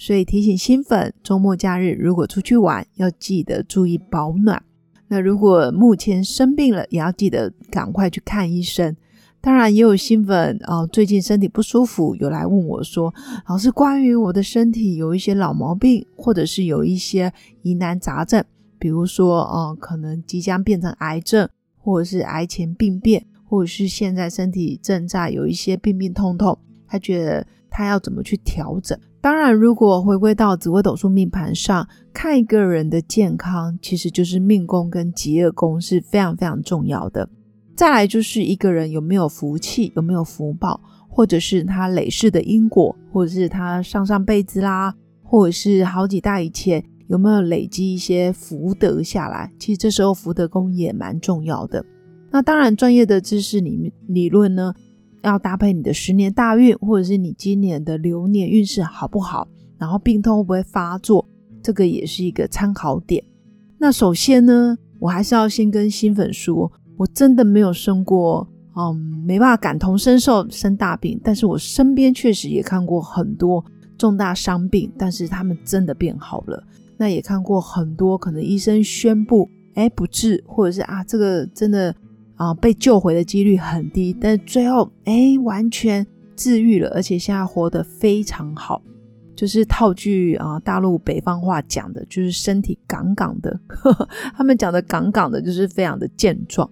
所以提醒新粉，周末假日如果出去玩，要记得注意保暖。那如果目前生病了，也要记得赶快去看医生。当然，也有新粉啊，最近身体不舒服，有来问我说：“老师，关于我的身体有一些老毛病，或者是有一些疑难杂症，比如说，呃，可能即将变成癌症，或者是癌前病变，或者是现在身体正在有一些病病痛痛，他觉得他要怎么去调整？”当然，如果回归到紫微斗数命盘上看一个人的健康，其实就是命宫跟吉业宫是非常非常重要的。再来就是一个人有没有福气，有没有福报，或者是他累世的因果，或者是他上上辈子啦，或者是好几代以前有没有累积一些福德下来。其实这时候福德宫也蛮重要的。那当然，专业的知识理理论呢？要搭配你的十年大运，或者是你今年的流年运势好不好，然后病痛会不会发作，这个也是一个参考点。那首先呢，我还是要先跟新粉说，我真的没有生过，嗯，没办法感同身受生大病，但是我身边确实也看过很多重大伤病，但是他们真的变好了。那也看过很多可能医生宣布，哎，不治，或者是啊，这个真的。啊，被救回的几率很低，但是最后哎，完全治愈了，而且现在活得非常好。就是套句啊，大陆北方话讲的，就是身体杠杠的。他们讲的杠杠的，就是非常的健壮。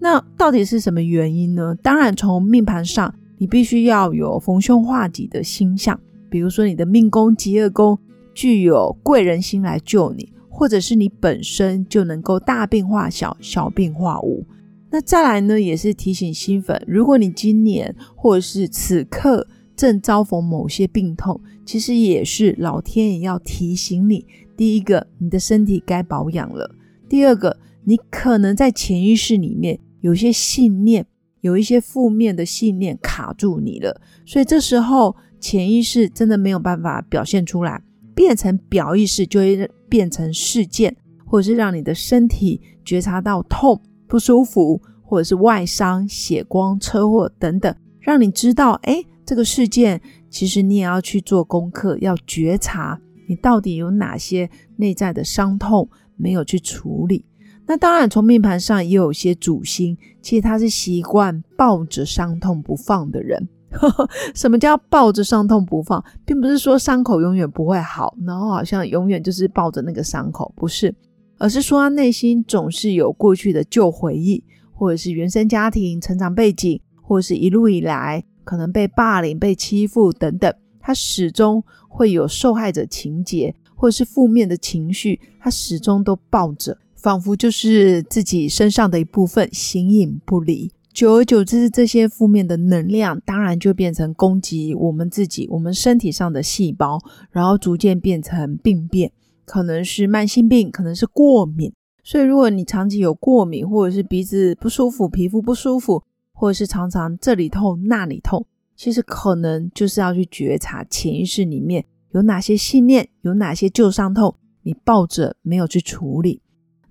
那到底是什么原因呢？当然，从命盘上，你必须要有逢凶化吉的星象，比如说你的命宫、吉厄宫具有贵人星来救你，或者是你本身就能够大病化小，小病化无。那再来呢，也是提醒新粉，如果你今年或者是此刻正遭逢某些病痛，其实也是老天爷要提醒你：第一个，你的身体该保养了；第二个，你可能在潜意识里面有些信念，有一些负面的信念卡住你了，所以这时候潜意识真的没有办法表现出来，变成表意识就会变成事件，或者是让你的身体觉察到痛。不舒服，或者是外伤、血光、车祸等等，让你知道，哎，这个事件其实你也要去做功课，要觉察你到底有哪些内在的伤痛没有去处理。那当然，从命盘上也有些主星，其实他是习惯抱着伤痛不放的人。什么叫抱着伤痛不放，并不是说伤口永远不会好，然后好像永远就是抱着那个伤口，不是。而是说，他内心总是有过去的旧回忆，或者是原生家庭、成长背景，或者是一路以来可能被霸凌、被欺负等等，他始终会有受害者情节，或者是负面的情绪，他始终都抱着，仿佛就是自己身上的一部分，形影不离。久而久之，这些负面的能量，当然就变成攻击我们自己、我们身体上的细胞，然后逐渐变成病变。可能是慢性病，可能是过敏，所以如果你长期有过敏，或者是鼻子不舒服、皮肤不舒服，或者是常常这里痛那里痛，其实可能就是要去觉察潜意识里面有哪些信念，有哪些旧伤痛，你抱着没有去处理。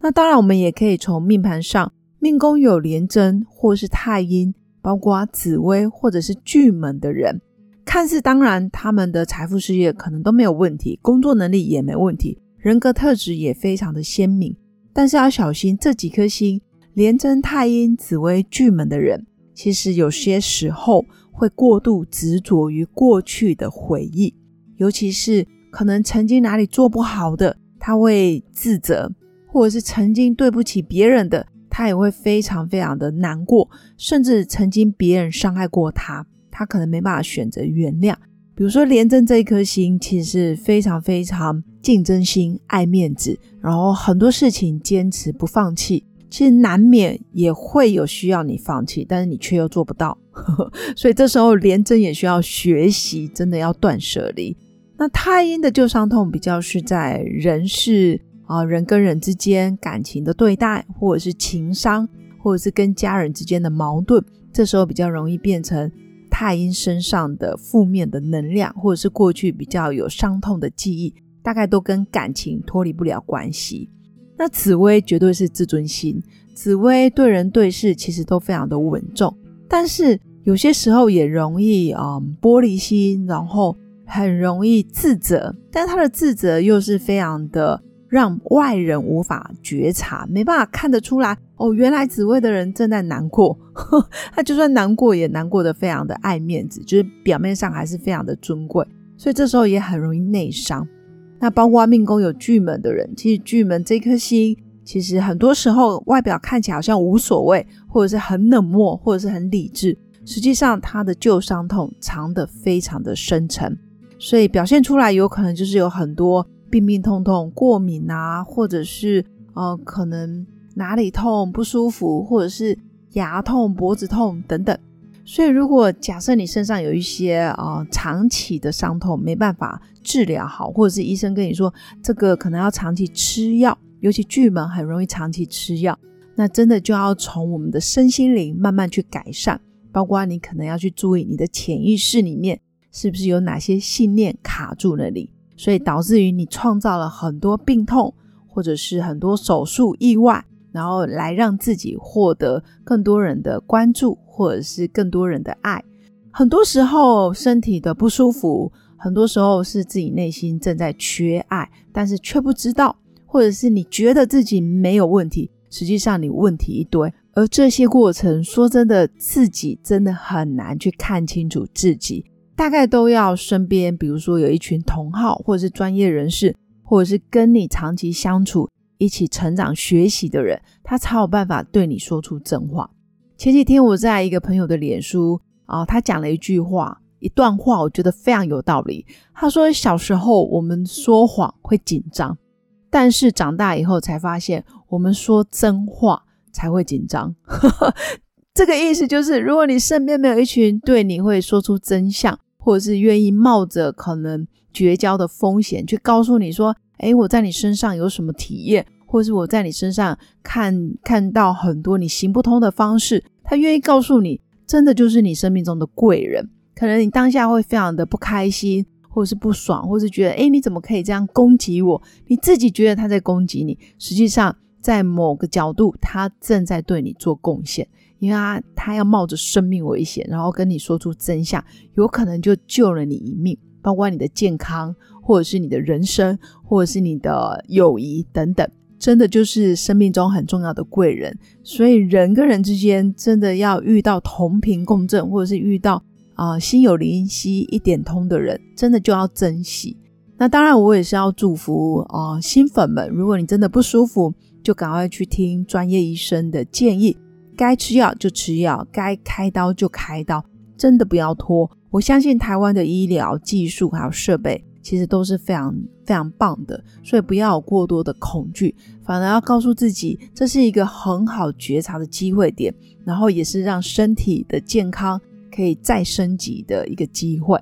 那当然，我们也可以从命盘上，命宫有廉贞或是太阴，包括紫薇或者是巨门的人，看似当然他们的财富事业可能都没有问题，工作能力也没问题。人格特质也非常的鲜明，但是要小心这几颗星廉贞太阴紫薇巨门的人，其实有些时候会过度执着于过去的回忆，尤其是可能曾经哪里做不好的，他会自责，或者是曾经对不起别人的，他也会非常非常的难过，甚至曾经别人伤害过他，他可能没办法选择原谅。比如说廉贞这一颗星，其实是非常非常竞争心、爱面子，然后很多事情坚持不放弃。其实难免也会有需要你放弃，但是你却又做不到，所以这时候廉贞也需要学习，真的要断舍离。那太阴的旧伤痛比较是在人事啊，人跟人之间感情的对待，或者是情商，或者是跟家人之间的矛盾，这时候比较容易变成太阴身上的负面的能量，或者是过去比较有伤痛的记忆，大概都跟感情脱离不了关系。那紫薇绝对是自尊心，紫薇对人对事其实都非常的稳重，但是有些时候也容易啊玻璃心，然后很容易自责，但他的自责又是非常的让外人无法觉察，没办法看得出来哦，原来紫薇的人正在难过，他就算难过也难过的非常的爱面子，就是表面上还是非常的尊贵，所以这时候也很容易内伤。那包括命宫有巨门的人，其实巨门这颗星，其实很多时候外表看起来好像无所谓，或者是很冷漠，或者是很理智，实际上他的旧伤痛藏得非常的深沉，所以表现出来有可能就是有很多病病痛痛、过敏啊，或者是呃可能哪里痛不舒服，或者是牙痛、脖子痛等等。所以，如果假设你身上有一些啊长期的伤痛没办法治疗好，或者是医生跟你说这个可能要长期吃药，尤其巨门很容易长期吃药，那真的就要从我们的身心灵慢慢去改善，包括你可能要去注意你的潜意识里面是不是有哪些信念卡住那里，所以导致于你创造了很多病痛，或者是很多手术意外。然后来让自己获得更多人的关注，或者是更多人的爱。很多时候身体的不舒服，很多时候是自己内心正在缺爱，但是却不知道，或者是你觉得自己没有问题，实际上你问题一堆。而这些过程，说真的，自己真的很难去看清楚自己，大概都要身边，比如说有一群同好，或者是专业人士，或者是跟你长期相处。一起成长学习的人，他才有办法对你说出真话。前几天我在一个朋友的脸书啊，他讲了一句话，一段话，我觉得非常有道理。他说：“小时候我们说谎会紧张，但是长大以后才发现，我们说真话才会紧张。”这个意思就是，如果你身边没有一群对你会说出真相，或者是愿意冒着可能绝交的风险去告诉你说。哎，我在你身上有什么体验，或是我在你身上看看到很多你行不通的方式，他愿意告诉你，真的就是你生命中的贵人。可能你当下会非常的不开心，或者是不爽，或是觉得，哎，你怎么可以这样攻击我？你自己觉得他在攻击你，实际上在某个角度，他正在对你做贡献，因为他他要冒着生命危险，然后跟你说出真相，有可能就救了你一命，包括你的健康。或者是你的人生，或者是你的友谊等等，真的就是生命中很重要的贵人。所以人跟人之间真的要遇到同频共振，或者是遇到啊心有灵犀一点通的人，真的就要珍惜。那当然，我也是要祝福啊新粉们，如果你真的不舒服，就赶快去听专业医生的建议，该吃药就吃药，该开刀就开刀，真的不要拖。我相信台湾的医疗技术还有设备。其实都是非常非常棒的，所以不要有过多的恐惧，反而要告诉自己，这是一个很好觉察的机会点，然后也是让身体的健康可以再升级的一个机会。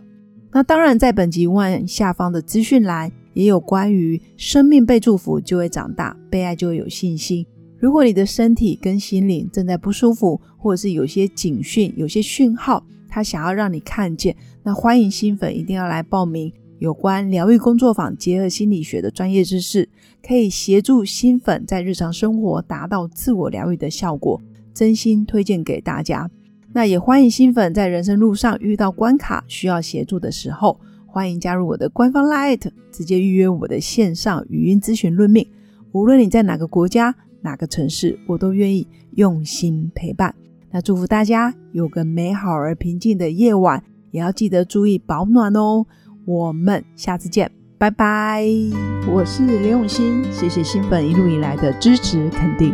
那当然，在本集万下方的资讯栏也有关于生命被祝福就会长大，被爱就会有信心。如果你的身体跟心灵正在不舒服，或者是有些警讯、有些讯号，他想要让你看见，那欢迎新粉一定要来报名。有关疗愈工作坊，结合心理学的专业知识，可以协助新粉在日常生活达到自我疗愈的效果，真心推荐给大家。那也欢迎新粉在人生路上遇到关卡需要协助的时候，欢迎加入我的官方 Light，直接预约我的线上语音咨询论命。无论你在哪个国家、哪个城市，我都愿意用心陪伴。那祝福大家有个美好而平静的夜晚，也要记得注意保暖哦。我们下次见，拜拜！我是刘永新，谢谢新粉一路以来的支持肯定。